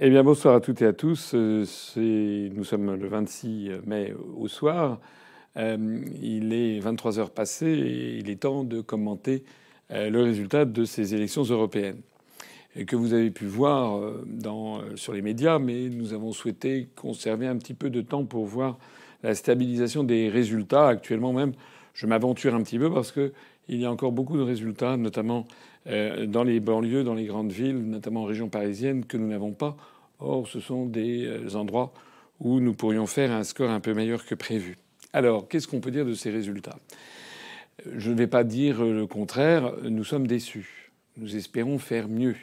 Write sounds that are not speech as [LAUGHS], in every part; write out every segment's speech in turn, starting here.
Eh bien, bonsoir à toutes et à tous. Euh, nous sommes le 26 mai au soir. Euh, il est 23 heures passées et il est temps de commenter euh, le résultat de ces élections européennes que vous avez pu voir sur les médias, mais nous avons souhaité conserver un petit peu de temps pour voir la stabilisation des résultats. Actuellement même, je m'aventure un petit peu parce que il y a encore beaucoup de résultats, notamment dans les banlieues, dans les grandes villes, notamment en région parisienne, que nous n'avons pas. Or, ce sont des euh, endroits où nous pourrions faire un score un peu meilleur que prévu. Alors, qu'est-ce qu'on peut dire de ces résultats? Je ne vais pas dire le contraire. Nous sommes déçus. Nous espérons faire mieux.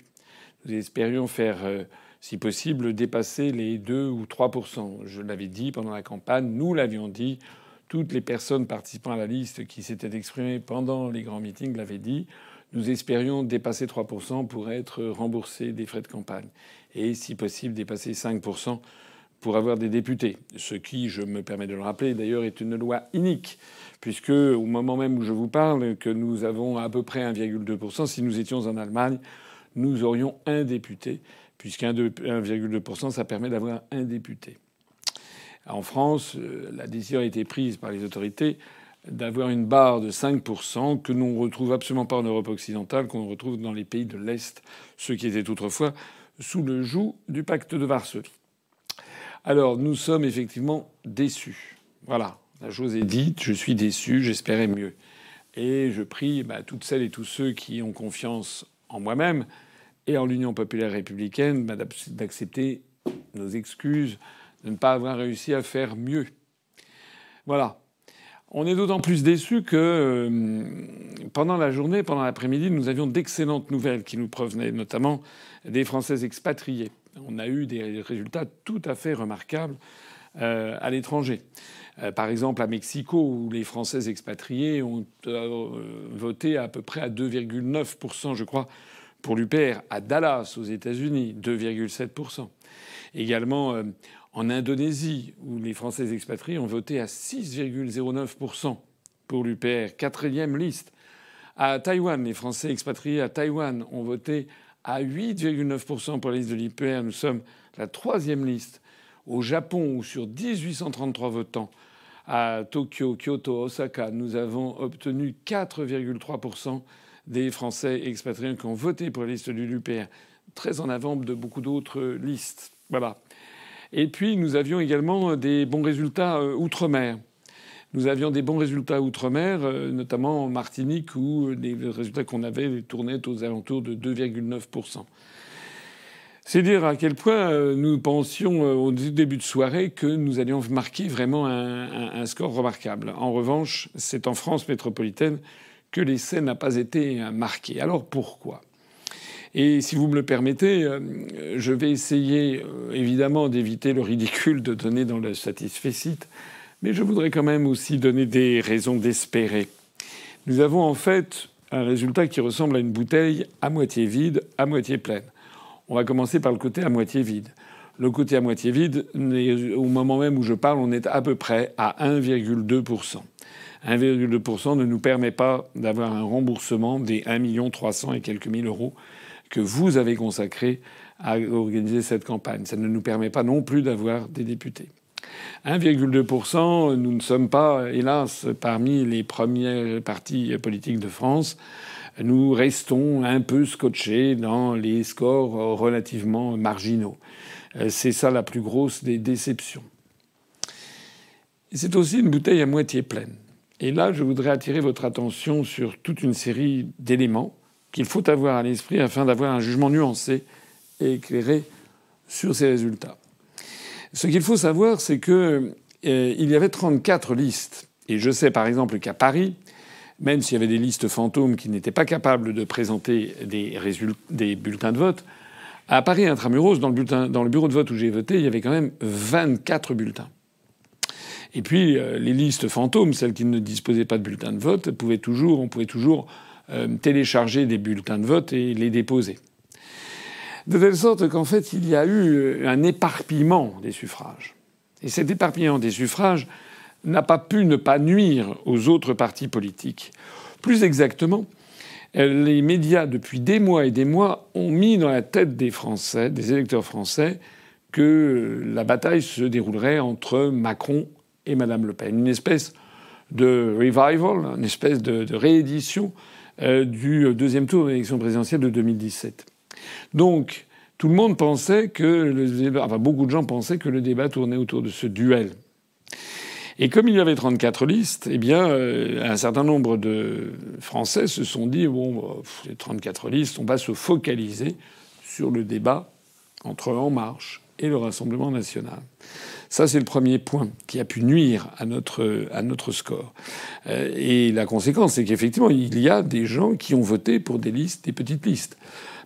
Nous espérions faire, euh, si possible, dépasser les 2 ou 3% Je l'avais dit pendant la campagne. Nous l'avions dit. Toutes les personnes participant à la liste qui s'étaient exprimées pendant les grands meetings l'avaient dit. Nous espérions dépasser 3% pour être remboursés des frais de campagne. Et si possible, dépasser 5% pour avoir des députés. Ce qui, je me permets de le rappeler, d'ailleurs, est une loi unique. Puisque au moment même où je vous parle, que nous avons à peu près 1,2%, si nous étions en Allemagne, nous aurions un député. Puisqu'un 1,2%, ça permet d'avoir un député. En France, euh, la décision a été prise par les autorités d'avoir une barre de 5% que l'on retrouve absolument pas en Europe occidentale, qu'on retrouve dans les pays de l'Est, ceux qui étaient autrefois sous le joug du pacte de Varsovie. Alors nous sommes effectivement déçus. Voilà, la chose est dite, je suis déçu, j'espérais mieux. Et je prie bah, toutes celles et tous ceux qui ont confiance en moi-même et en l'Union populaire républicaine bah, d'accepter nos excuses, de ne pas avoir réussi à faire mieux. Voilà. On est d'autant plus déçus que euh, pendant la journée, pendant l'après-midi, nous avions d'excellentes nouvelles qui nous provenaient, notamment des Français expatriés. On a eu des résultats tout à fait remarquables euh, à l'étranger. Euh, par exemple, à Mexico, où les Français expatriés ont voté à peu près à 2,9%, je crois, pour l'UPR. À Dallas, aux États-Unis, 2,7%. Également en Indonésie, où les Français expatriés ont voté à 6,09% pour l'UPR, quatrième liste. À Taïwan, les Français expatriés à Taïwan ont voté à 8,9% pour la liste de l'UPR. Nous sommes la troisième liste. Au Japon, où sur 1833 votants, à Tokyo, Kyoto, Osaka, nous avons obtenu 4,3% des Français expatriés qui ont voté pour la liste de l'UPR, très en avant de beaucoup d'autres listes. Voilà. Et puis nous avions également des bons résultats euh, outre-mer. Nous avions des bons résultats outre-mer, euh, notamment en Martinique, où les résultats qu'on avait tournaient aux alentours de 2,9%. C'est dire à quel point euh, nous pensions au début de soirée que nous allions marquer vraiment un, score remarquable. En revanche, c'est en France métropolitaine que l'essai n'a pas été marqué. Alors pourquoi? Et si vous me le permettez, euh, je vais essayer euh, évidemment d'éviter le ridicule de donner dans le satisfait mais je voudrais quand même aussi donner des raisons d'espérer. Nous avons en fait un résultat qui ressemble à une bouteille à moitié vide, à moitié pleine. On va commencer par le côté à moitié vide. Le côté à moitié vide, au moment même où je parle, on est à peu près à 1,2%. 1,2% ne nous permet pas d'avoir un remboursement des 1 300 et quelques mille euros que vous avez consacré à organiser cette campagne. Ça ne nous permet pas non plus d'avoir des députés. 1,2%, nous ne sommes pas, hélas, parmi les premiers partis politiques de France. Nous restons un peu scotchés dans les scores relativement marginaux. C'est ça la plus grosse des déceptions. C'est aussi une bouteille à moitié pleine. Et là, je voudrais attirer votre attention sur toute une série d'éléments qu'il faut avoir à l'esprit afin d'avoir un jugement nuancé et éclairé sur ces résultats. Ce qu'il faut savoir, c'est qu'il euh, y avait 34 listes. Et je sais par exemple qu'à Paris, même s'il y avait des listes fantômes qui n'étaient pas capables de présenter des, bulletins de vote, à Paris intramuros, dans le, bureau de vote où j'ai voté, il y avait quand même 24 bulletins. Et puis euh, les listes fantômes, celles qui ne disposaient pas de bulletins de vote, pouvaient toujours, on pouvait toujours télécharger des bulletins de vote et les déposer. De telle sorte qu'en fait, il y a eu un éparpillement des suffrages. Et cet éparpillement des suffrages n'a pas pu ne pas nuire aux autres partis politiques. Plus exactement, les médias, depuis des mois et des mois, ont mis dans la tête des Français, des électeurs français, que la bataille se déroulerait entre Macron et Madame Le Pen. Une espèce de revival, une espèce de, réédition euh, du deuxième tour de l'élection présidentielle de 2017. Donc, tout le monde pensait que le enfin beaucoup de gens pensaient que le débat tournait autour de ce duel. Et comme il y avait 34 listes, eh bien, euh, un certain nombre de Français se sont dit bon, les 34 listes, on va se focaliser sur le débat entre En Marche et le Rassemblement national. Ça, c'est le premier point qui a pu nuire à notre, à notre score. Euh, et la conséquence, c'est qu'effectivement, il y a des gens qui ont voté pour des listes, des petites listes.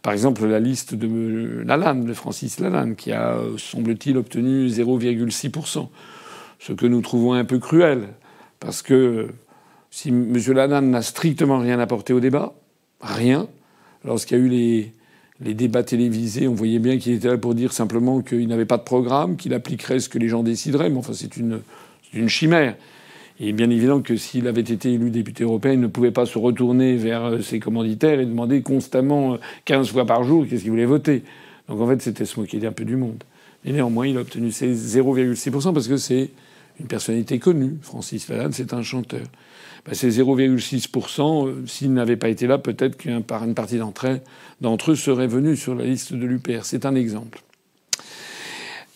Par exemple, la liste de Lalanne, de Francis Lalanne, qui a, semble-t-il, obtenu 0,6% ce que nous trouvons un peu cruel, parce que si M. Lanan n'a strictement rien apporté au débat, rien, lorsqu'il y a eu les, les débats télévisés, on voyait bien qu'il était là pour dire simplement qu'il n'avait pas de programme, qu'il appliquerait ce que les gens décideraient, mais enfin c'est une, chimère. Il est bien évident que s'il avait été élu député européen, il ne pouvait pas se retourner vers euh, ses commanditaires et demander constamment 15 euh, fois par jour qu'est-ce qu'il voulait voter. Donc en fait, c'était se moquer un peu du monde. Et néanmoins, il a obtenu ses 0,6% parce que c'est une personnalité connue. Francis Lalanne, c'est un chanteur. Ben, c'est 0,6%. Euh, s'il n'avait pas été là, peut-être qu'une partie d'entre eux, d'entre eux serait venue sur la liste de l'UPR. C'est un exemple.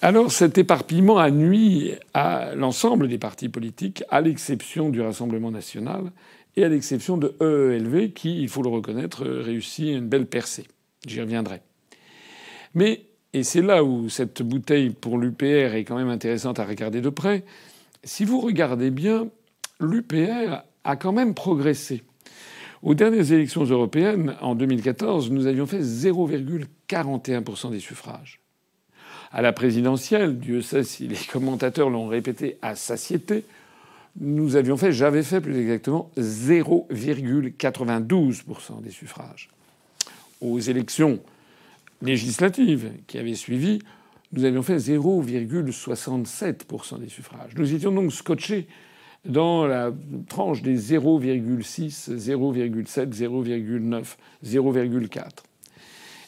Alors cet éparpillement a nuit à l'ensemble des partis politiques, à l'exception du Rassemblement national et à l'exception de EELV, qui, il faut le reconnaître, réussit une belle percée. J'y reviendrai. Mais, et c'est là où cette bouteille pour l'UPR est quand même intéressante à regarder de près, si vous regardez bien, l'UPR a quand même progressé. Aux dernières élections européennes, en 2014, nous avions fait 0,41% des suffrages. À la présidentielle, Dieu sait si les commentateurs l'ont répété à satiété, nous avions fait, j'avais fait plus exactement 0,92% des suffrages. Aux élections législatives qui avaient suivi, nous avions fait 0,67% des suffrages. Nous étions donc scotchés dans la tranche des 0,6, 0,7, 0,9, 0,4.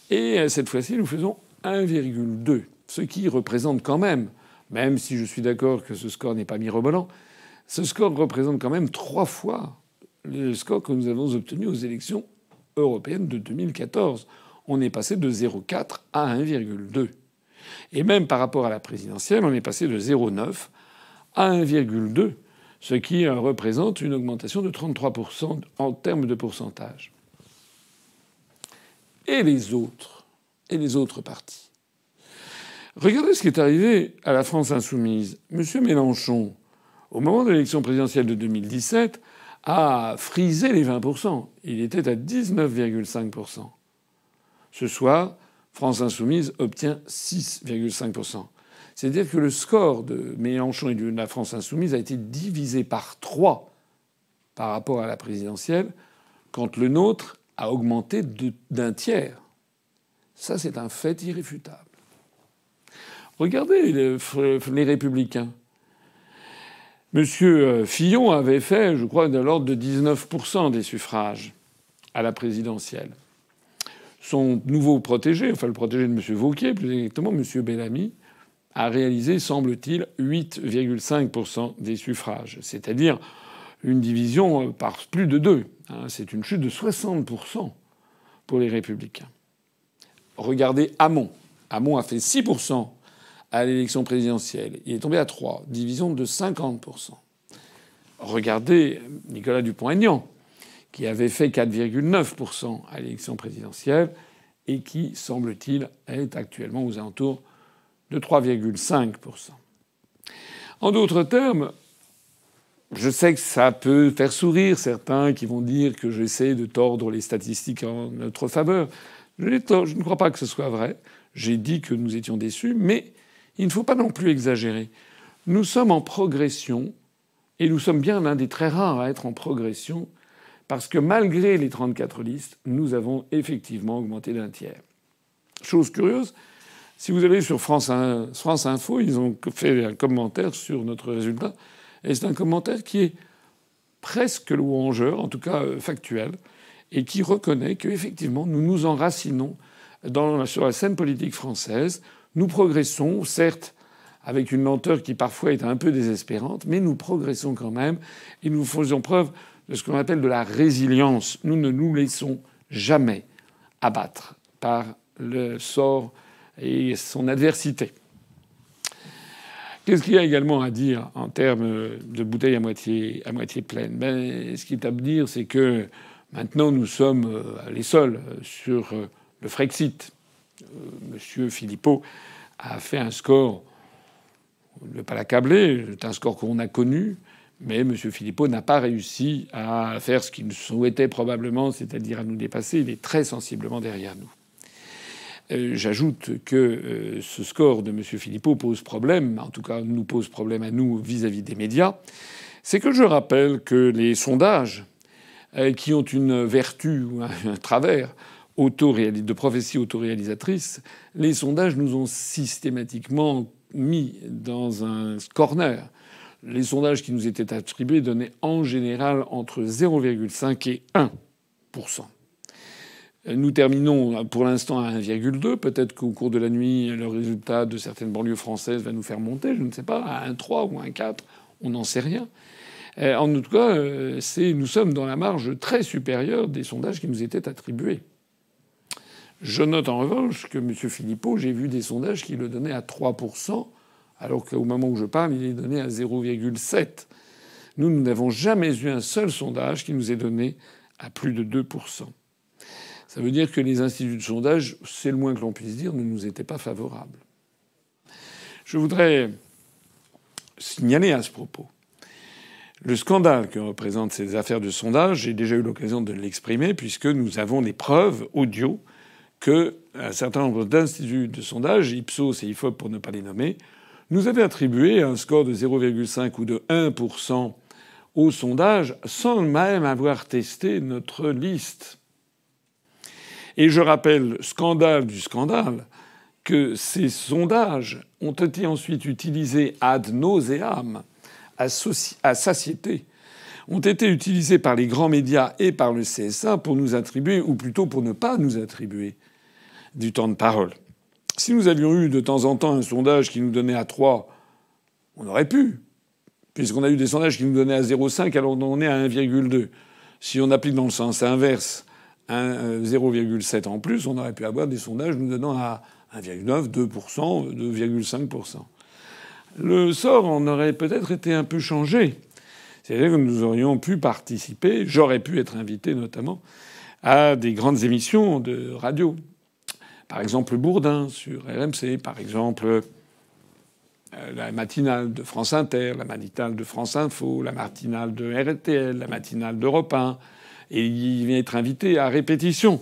Et euh, cette fois-ci, nous faisons 1,2, ce qui représente quand même, même si je suis d'accord que ce score n'est pas mirobolant, ce score représente quand même trois fois le score que nous avons obtenu aux élections européennes de 2014. On est passé de 0,4 à 1,2. Et même par rapport à la présidentielle, on est passé de 0,9 à 1,2, ce qui représente une augmentation de 33% en termes de pourcentage. Et les autres Et les autres partis Regardez ce qui est arrivé à la France insoumise. M. Mélenchon, au moment de l'élection présidentielle de 2017, a frisé les 20%. Il était à 19,5%. Ce soir, France Insoumise obtient 6,5%. C'est-à-dire que le score de Mélenchon et de la France Insoumise a été divisé par 3 par rapport à la présidentielle, quand le nôtre a augmenté d'un tiers. Ça, c'est un fait irréfutable. Regardez les, républicains. Monsieur euh, Fillon avait fait, je crois, de l'ordre de 19% des suffrages à la présidentielle son nouveau protégé, enfin le protégé de M. Vauquier, plus exactement, M. Bellamy, a réalisé, semble-t-il, 8,5% des suffrages, c'est-à-dire une division par plus de deux. Hein. C'est une chute de 60% pour les républicains. Regardez Hamon. Hamon a fait 6% à l'élection présidentielle. Il est tombé à 3, division de 50%. Regardez Nicolas Dupont-Aignan qui avait fait 4,9% à l'élection présidentielle et qui, semble-t-il, est actuellement aux alentours de 3,5%. En d'autres termes, je sais que ça peut faire sourire certains qui vont dire que j'essaie de tordre les statistiques en notre faveur. Je, ne crois pas que ce soit vrai. J'ai dit que nous étions déçus, mais il ne faut pas non plus exagérer. Nous sommes en progression, et nous sommes bien l'un des très rares à être en progression parce que malgré les 34 listes, nous avons effectivement augmenté d'un tiers. Chose curieuse, si vous allez sur France, Info, ils ont fait un commentaire sur notre résultat, et c'est un commentaire qui est presque louangeur, en tout cas euh, factuel. et qui reconnaît qu'effectivement nous nous enracinons dans, sur la scène politique française. Nous progressons, certes, avec une lenteur qui parfois est un peu désespérante, mais nous progressons quand même et nous faisons preuve de ce qu'on appelle de la résilience. Nous ne nous laissons jamais abattre par le sort et son adversité. Qu'est-ce qu'il y a également à dire en termes de bouteilles à moitié, à moitié pleine ben, Ce qui est à dire, c'est que maintenant nous sommes euh, les seuls sur euh, le Frexit. Euh, Monsieur Philippot a fait un score, ne pas l'accabler, c'est un score qu'on a connu, mais M. Philippot n'a pas réussi à faire ce qu'il souhaitait probablement, c'est-à-dire à nous dépasser. Il est très sensiblement derrière nous. Euh, j'ajoute que euh, ce score de M. Philippot pose problème, en tout cas nous pose problème à nous vis-à-vis des médias. C'est que je rappelle que les sondages, euh, qui ont une vertu ou un [LAUGHS] travers de prophétie autoréalisatrice, les sondages nous ont systématiquement mis dans un corner. Les sondages qui nous étaient attribués donnaient en général entre 0,5 et 1 nous terminons pour l'instant à 1,2. Peut-être qu'au cours de la nuit, le résultat de certaines banlieues françaises va nous faire monter, je ne sais pas, à 1,3 ou 1,4. On n'en sait rien. Euh, en tout cas, euh, nous sommes dans la marge très supérieure des sondages qui nous étaient attribués. Je note en revanche que M. Philippot, j'ai vu des sondages qui le donnaient à 3%, alors qu'au moment où je parle, il est donné à 0,7%. Nous, nous n'avons jamais eu un seul sondage qui nous ait donné à plus de 2%. Ça veut dire que les instituts de sondage, c'est le moins que l'on puisse dire, ne nous étaient pas favorables. Je voudrais signaler à ce propos le scandale que représentent ces affaires de sondage. J'ai déjà eu l'occasion de l'exprimer puisque nous avons des preuves audio que un certain nombre d'instituts de sondage, Ipsos et Ifop pour ne pas les nommer, nous avaient attribué un score de 0,5 ou de 1% au sondage sans même avoir testé notre liste. Et je rappelle, scandale du scandale, que ces sondages ont été ensuite utilisés ad nauseam, à, satiété, ont été utilisés par les grands médias et par le CSA pour nous attribuer, ou plutôt pour ne pas nous attribuer, du temps de parole. Si nous avions eu de temps en temps un sondage qui nous donnait à 3, on aurait pu, puisqu'on a eu des sondages qui nous donnaient à 0,5 alors on est à 1,2. Si on applique dans le sens inverse 0,7 en plus, on aurait pu avoir des sondages nous donnant à 1,9, 2%, 2,5%. Le sort en aurait peut-être été un peu changé. C'est-à-dire que nous aurions pu participer, j'aurais pu être invité notamment, à des grandes émissions de radio. Par exemple Bourdin sur RMC, par exemple euh, la matinale de France Inter, la matinale de France Info, la matinale de RTL, la matinale d'Europe 1, et il vient être invité à répétition.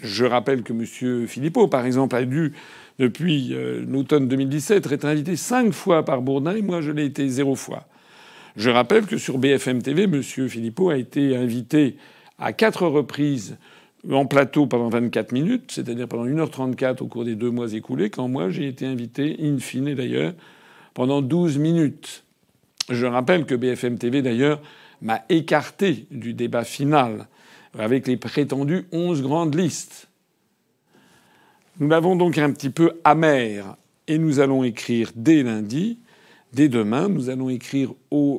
Je rappelle que M. Philippot, par exemple, a dû, depuis euh, l'automne 2017, être invité cinq fois par Bourdin et moi je l'ai été zéro fois. Je rappelle que sur BFM TV, M. Philippot a été invité à quatre reprises en plateau pendant 24 minutes, c'est-à-dire pendant 1h34 au cours des deux mois écoulés, quand moi j'ai été invité, in fine d'ailleurs, pendant 12 minutes. Je rappelle que BFM TV d'ailleurs m'a écarté du débat final avec les prétendues onze grandes listes. Nous l'avons donc un petit peu amer et nous allons écrire dès lundi, dès demain, nous allons écrire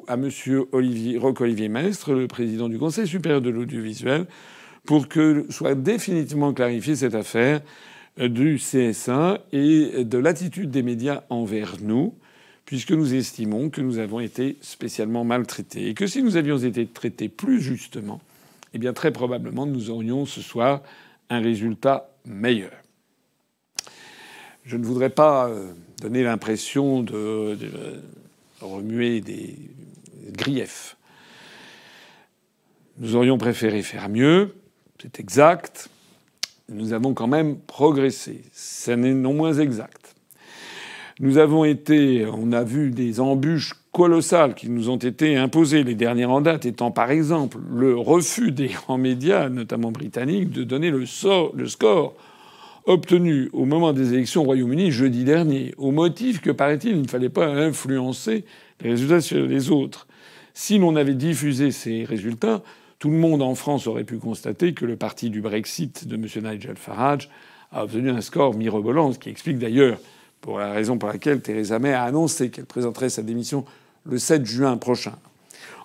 à M. Olivier, Roch-Olivier Mestre, le président du Conseil supérieur de l'audiovisuel, pour que soit définitivement clarifiée cette affaire du CSA et de l'attitude des médias envers nous puisque nous estimons que nous avons été spécialement maltraités et que si nous avions été traités plus justement, eh bien très probablement nous aurions ce soir un résultat meilleur. Je ne voudrais pas euh, donner l'impression de, remuer des griefs. Nous aurions préféré faire mieux, c'est exact. Nous avons quand même progressé. Ce n'est non moins exact. Nous avons été, on a vu des embûches colossales qui nous ont été imposées, les dernières en date étant par exemple le refus des grands médias, notamment britanniques, de donner le, le score obtenu au moment des élections au Royaume-Uni jeudi dernier, au motif que, paraît-il, il ne fallait pas influencer les résultats sur les autres. Si l'on avait diffusé ces résultats, tout le monde en France aurait pu constater que le parti du Brexit de M. Nigel Farage a obtenu un score mirobolant, ce qui explique d'ailleurs pour la raison pour laquelle Theresa May a annoncé qu'elle présenterait sa démission le 7 juin prochain.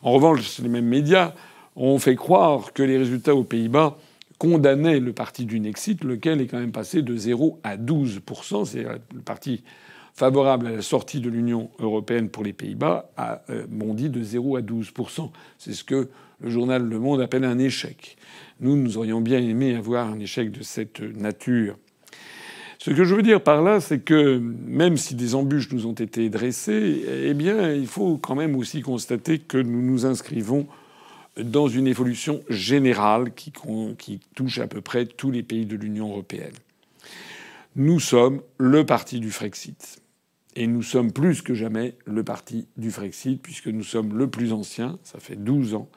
En revanche, les mêmes médias ont fait croire que les résultats aux Pays-Bas condamnaient le parti du Nexit, lequel est quand même passé de 0 à 12 C'est le parti favorable à la sortie de l'Union européenne pour les Pays-Bas a euh, bondi de 0 à 12 C'est ce que le journal Le Monde appelle un échec. Nous, nous aurions bien aimé avoir un échec de cette nature. Ce que je veux dire par là, c'est que même si des embûches nous ont été dressées, eh bien, il faut quand même aussi constater que nous nous inscrivons dans une évolution générale qui, qui touche à peu près tous les pays de l'Union européenne. Nous sommes le parti du Frexit. Et nous sommes plus que jamais le parti du Frexit, puisque nous sommes le plus ancien, ça fait 12 ans.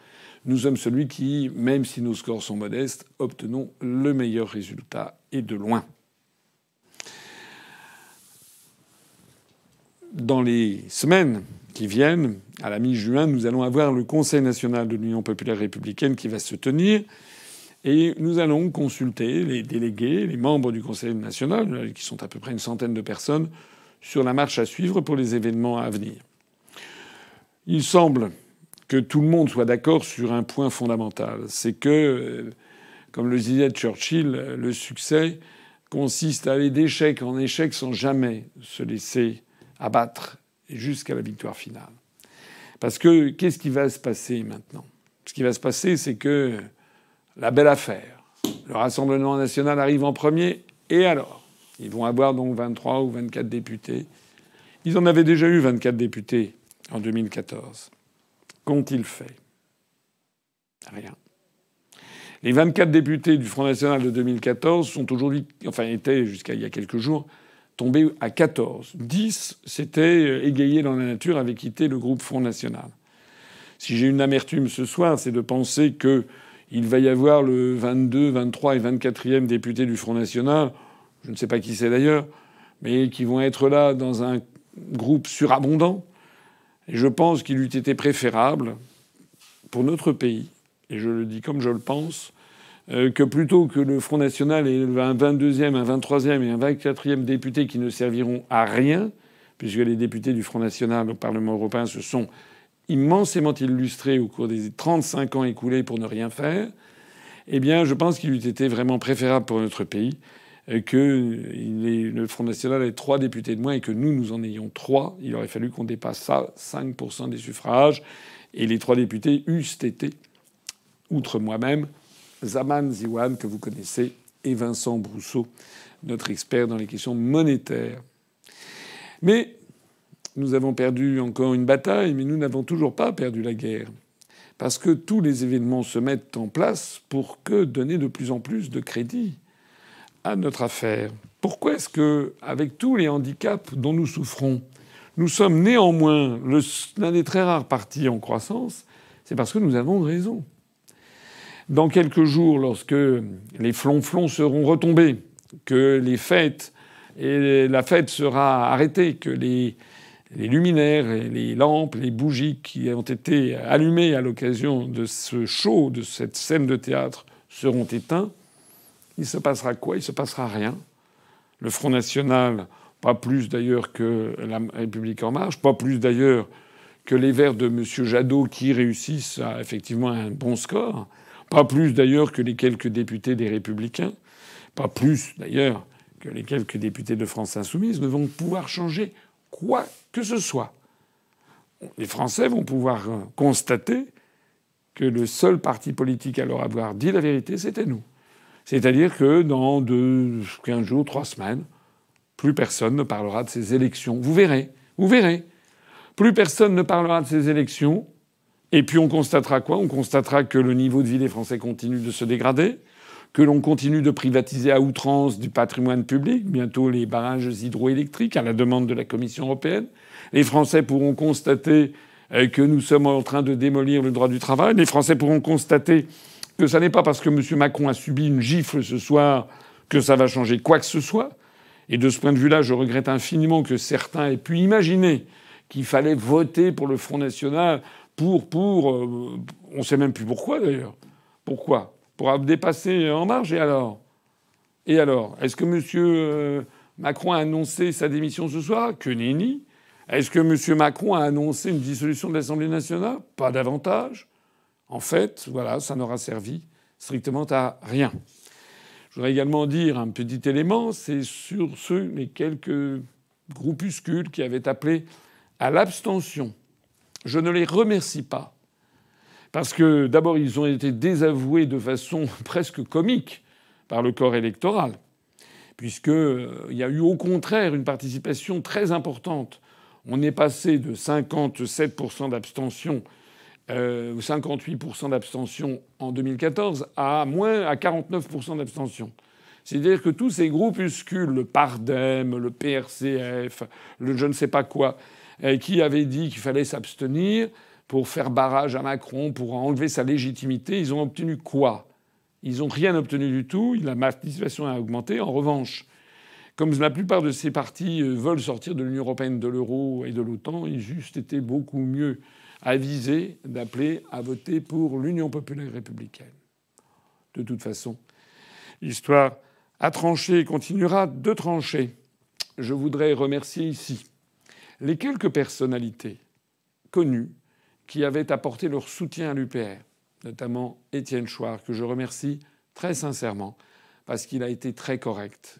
Nous sommes celui qui, même si nos scores sont modestes, obtenons le meilleur résultat et de loin. Dans les semaines qui viennent, à la mi-juin, nous allons avoir le Conseil national de l'Union populaire républicaine qui va se tenir. Et nous allons consulter les délégués, les membres du Conseil national, qui sont à peu près une centaine de personnes, sur la marche à suivre pour les événements à venir. Il semble que tout le monde soit d'accord sur un point fondamental, c'est que, comme le disait Churchill, le succès consiste à aller d'échec en échec sans jamais se laisser abattre jusqu'à la victoire finale. Parce que qu'est-ce qui va se passer maintenant? Ce qui va se passer, c'est que la belle affaire, le Rassemblement national arrive en premier, et alors? Ils vont avoir donc 23 ou 24 députés. Ils en avaient déjà eu 24 députés en 2014. Qu'ont-ils fait? Rien. Les 24 députés du Front National de 2014 sont aujourd'hui, enfin étaient jusqu'à il y a quelques jours, tombé à 14. 10 s'étaient euh, égayés dans la nature, avaient quitté le groupe Front National. Si j'ai une amertume ce soir, c'est de penser qu'il va y avoir le 22, 23 et 24e député du Front National, je ne sais pas qui c'est d'ailleurs, mais qui vont être là dans un groupe surabondant. Et je pense qu'il eût été préférable pour notre pays, et je le dis comme je le pense, que plutôt que le Front National ait un 22e, un 23e et un 24e député qui ne serviront à rien, puisque les députés du Front National au Parlement européen se sont immensément illustrés au cours des 35 ans écoulés pour ne rien faire, eh bien, je pense qu'il eût été vraiment préférable pour notre pays euh, que le Front National ait trois députés de moins et que nous, nous en ayons trois. Il aurait fallu qu'on dépasse ça, 5% des suffrages, et les trois députés eussent été, outre moi-même, Zaman Ziwan, que vous connaissez, et Vincent Brousseau, notre expert dans les questions monétaires. Mais nous avons perdu encore une bataille, mais nous n'avons toujours pas perdu la guerre. Parce que tous les événements se mettent en place pour que donner de plus en plus de crédit à notre affaire. Pourquoi est-ce que, avec tous les handicaps dont nous souffrons, nous sommes néanmoins l'un des très rares partis en croissance? C'est parce que nous avons raison. Dans quelques jours, lorsque les flonflons seront retombés, que les fêtes et la fête sera arrêtée, que les, luminaires et les lampes, les bougies qui ont été allumées à l'occasion de ce show, de cette scène de théâtre, seront éteints, il se passera quoi? Il se passera rien. Le Front National, pas plus d'ailleurs que la République en marche, pas plus d'ailleurs que les Verts de M. Jadot qui réussissent à effectivement un bon score. Pas plus d'ailleurs que les quelques députés des Républicains, pas plus d'ailleurs que les quelques députés de France Insoumise ne vont pouvoir changer quoi que ce soit. Les Français vont pouvoir constater que le seul parti politique à leur avoir dit la vérité, c'était nous. C'est-à-dire que dans deux, 15 jours, trois semaines, plus personne ne parlera de ces élections. Vous verrez, vous verrez. Plus personne ne parlera de ces élections. Et puis on constatera quoi? On constatera que le niveau de vie des Français continue de se dégrader, que l'on continue de privatiser à outrance du patrimoine public, bientôt les barrages hydroélectriques à la demande de la Commission européenne. Les Français pourront constater euh, que nous sommes en train de démolir le droit du travail. Les Français pourront constater que ça n'est pas parce que M. Macron a subi une gifle ce soir que ça va changer quoi que ce soit. Et de ce point de vue-là, je regrette infiniment que certains aient pu imaginer qu'il fallait voter pour le Front National pour, pour, euh, on sait même plus pourquoi d'ailleurs. Pourquoi? Pour dépasser En Marche et alors? Et alors Est-ce que M. Euh, Macron a annoncé sa démission ce soir? Que nenni Est-ce que M. Macron a annoncé une dissolution de l'Assemblée nationale? Pas davantage. En fait, voilà, ça n'aura servi strictement à rien. Je voudrais également dire un petit élément, c'est sur ceux, les quelques groupuscules qui avaient appelé à l'abstention. Je ne les remercie pas. Parce que d'abord, ils ont été désavoués de façon [LAUGHS] presque comique par le corps électoral, puisqu'il euh, y a eu au contraire une participation très importante. On est passé de 57% d'abstention euh, 58% d'abstention en 2014 à moins à 49% d'abstention. C'est-à-dire que tous ces groupuscules, le PARDEM, le PRCF, le je ne sais pas quoi, qui avaient dit qu'il fallait s'abstenir pour faire barrage à Macron, pour enlever sa légitimité, ils ont obtenu quoi? Ils n'ont rien obtenu du tout. La participation a augmenté. En revanche, comme la plupart de ces partis euh, veulent sortir de l'Union européenne, de l'euro et de l'OTAN, ils ont juste été beaucoup mieux avisé d'appeler à voter pour l'Union populaire républicaine. De toute façon, l'histoire a tranché et continuera de trancher. Je voudrais remercier ici les quelques personnalités connues qui avaient apporté leur soutien à l'UPR, notamment Étienne Chouard, que je remercie très sincèrement parce qu'il a été très correct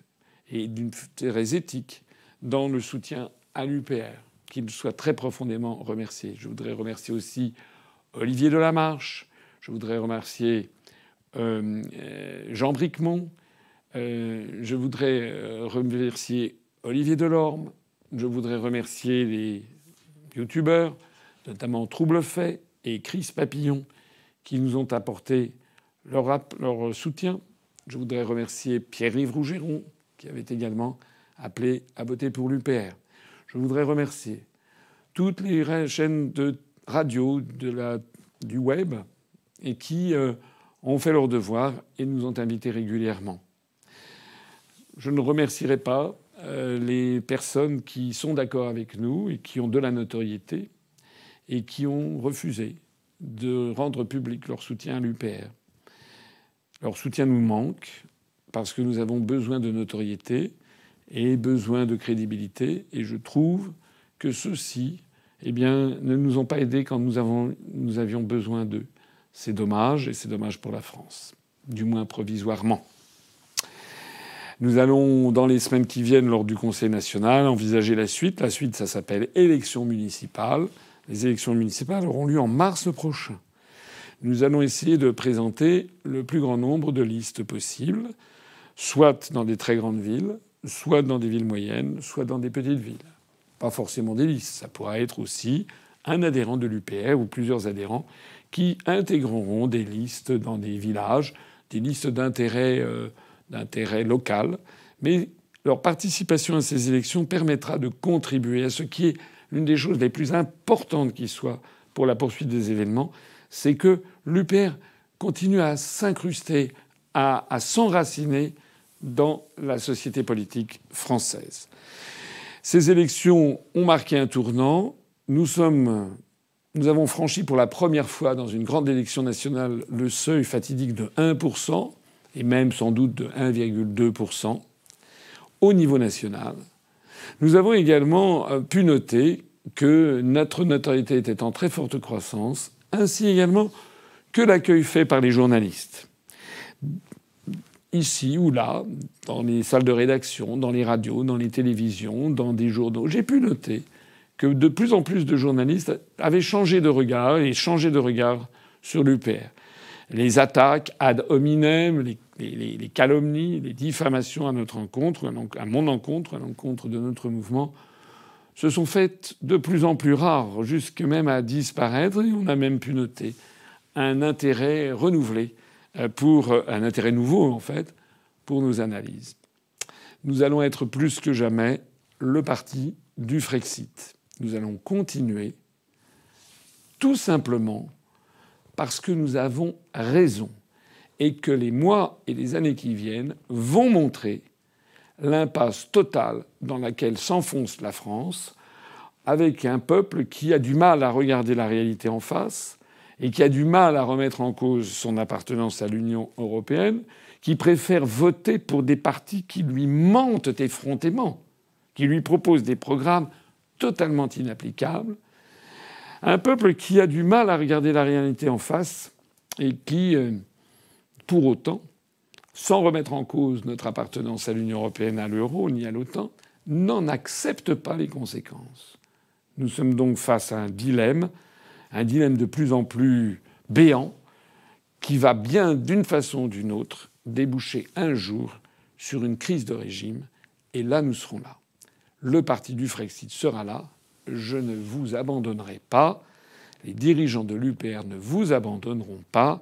et d'une très éthique dans le soutien à l'UPR qu'il soit très profondément remercié. Je voudrais remercier aussi Olivier Delamarche. Je voudrais remercier euh, Jean Bricmont. Euh, je voudrais euh, remercier Olivier Delorme. Je voudrais remercier les youtubeurs, notamment Troublefait et Chris Papillon, qui nous ont apporté leur, soutien. Je voudrais remercier Pierre-Yves Rougeron, qui avait également appelé à voter pour l'UPR. Je voudrais remercier toutes les chaînes de radio, du web, et qui euh, ont fait leur devoir et nous ont invités régulièrement. Je ne remercierai pas euh, les personnes qui sont d'accord avec nous et qui ont de la notoriété et qui ont refusé de rendre public leur soutien à l'UPR. Leur soutien nous manque parce que nous avons besoin de notoriété et besoin de crédibilité. Et je trouve que ceux-ci eh bien, ne nous ont pas aidés quand nous, avons, nous avions besoin d'eux. C'est dommage, et c'est dommage pour la France, du moins provisoirement. Nous allons, dans les semaines qui viennent, lors du Conseil national, envisager la suite. La suite, ça s'appelle élections municipales. Les élections municipales auront lieu en mars prochain. Nous allons essayer de présenter le plus grand nombre de listes possibles, soit dans des très grandes villes, soit dans des villes moyennes, soit dans des petites villes. Pas forcément des listes, ça pourra être aussi un adhérent de l'UPR ou plusieurs adhérents qui intégreront des listes dans des villages, des listes d'intérêt euh, d'intérêt local, mais leur participation à ces élections permettra de contribuer à ce qui est l'une des choses les plus importantes qui soit pour la poursuite des événements, c'est que l'UPR continue à s'incruster, à, s'enraciner dans la société politique française. Ces élections ont marqué un tournant. Nous sommes, nous avons franchi pour la première fois dans une grande élection nationale le seuil fatidique de 1%, et même sans doute de 1,2% au niveau national. Nous avons également euh, pu noter que notre notoriété était en très forte croissance, ainsi également que l'accueil fait par les journalistes. Ici ou là, dans les salles de rédaction, dans les radios, dans les télévisions, dans des journaux, j'ai pu noter que de plus en plus de journalistes avaient changé de regard et changé de regard sur l'UPR. Les attaques ad hominem, les, calomnies, les diffamations à notre encontre, à mon encontre, à l'encontre de notre mouvement, se sont faites de plus en plus rares, jusque même à disparaître, et on a même pu noter un intérêt renouvelé euh, pour euh, un intérêt nouveau en fait pour nos analyses. Nous allons être plus que jamais le parti du Frexit. Nous allons continuer tout simplement parce que nous avons raison et que les mois et les années qui viennent vont montrer l'impasse totale dans laquelle s'enfonce la France, avec un peuple qui a du mal à regarder la réalité en face et qui a du mal à remettre en cause son appartenance à l'Union européenne, qui préfère voter pour des partis qui lui mentent effrontément, qui lui proposent des programmes totalement inapplicables, un peuple qui a du mal à regarder la réalité en face et qui, euh, pour autant, sans remettre en cause notre appartenance à l'Union européenne, à l'euro ni à l'OTAN, n'en accepte pas les conséquences. Nous sommes donc face à un dilemme, un dilemme de plus en plus béant, qui va bien, d'une façon ou d'une autre, déboucher un jour sur une crise de régime. Et là, nous serons là. Le parti du Frexit sera là. Je ne vous abandonnerai pas. Les dirigeants de l'UPR ne vous abandonneront pas.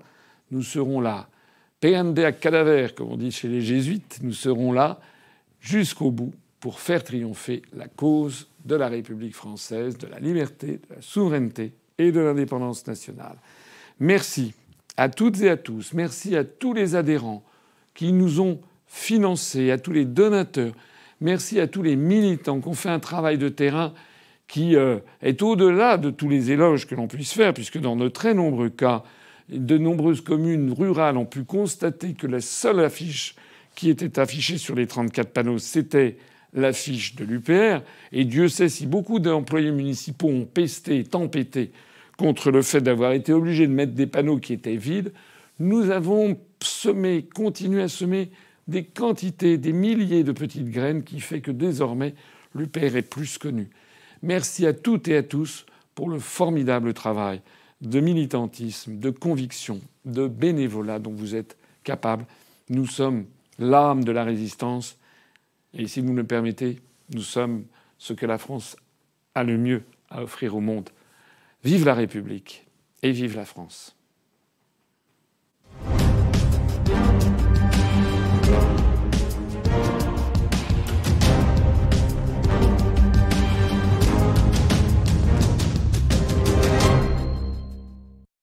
Nous serons là à cadaver, comme on dit chez les jésuites, nous serons là jusqu'au bout pour faire triompher la cause de la République française, de la liberté, de la souveraineté et de l'indépendance nationale. Merci à toutes et à tous, merci à tous les adhérents qui nous ont financés, à tous les donateurs, merci à tous les militants qui ont fait un travail de terrain qui euh, est au-delà de tous les éloges que l'on puisse faire, puisque dans de très nombreux cas, de nombreuses communes rurales ont pu constater que la seule affiche qui était affichée sur les 34 panneaux, c'était l'affiche de l'UPR. Et Dieu sait si beaucoup d'employés municipaux ont pesté, tempêté contre le fait d'avoir été obligés de mettre des panneaux qui étaient vides. Nous avons semé, continué à semer des quantités, des milliers de petites graines qui fait que désormais l'UPR est plus connu. Merci à toutes et à tous pour le formidable travail de militantisme, de conviction, de bénévolat dont vous êtes capable. Nous sommes l'âme de la résistance et si vous me le permettez, nous sommes ce que la France a le mieux à offrir au monde. Vive la République et vive la France.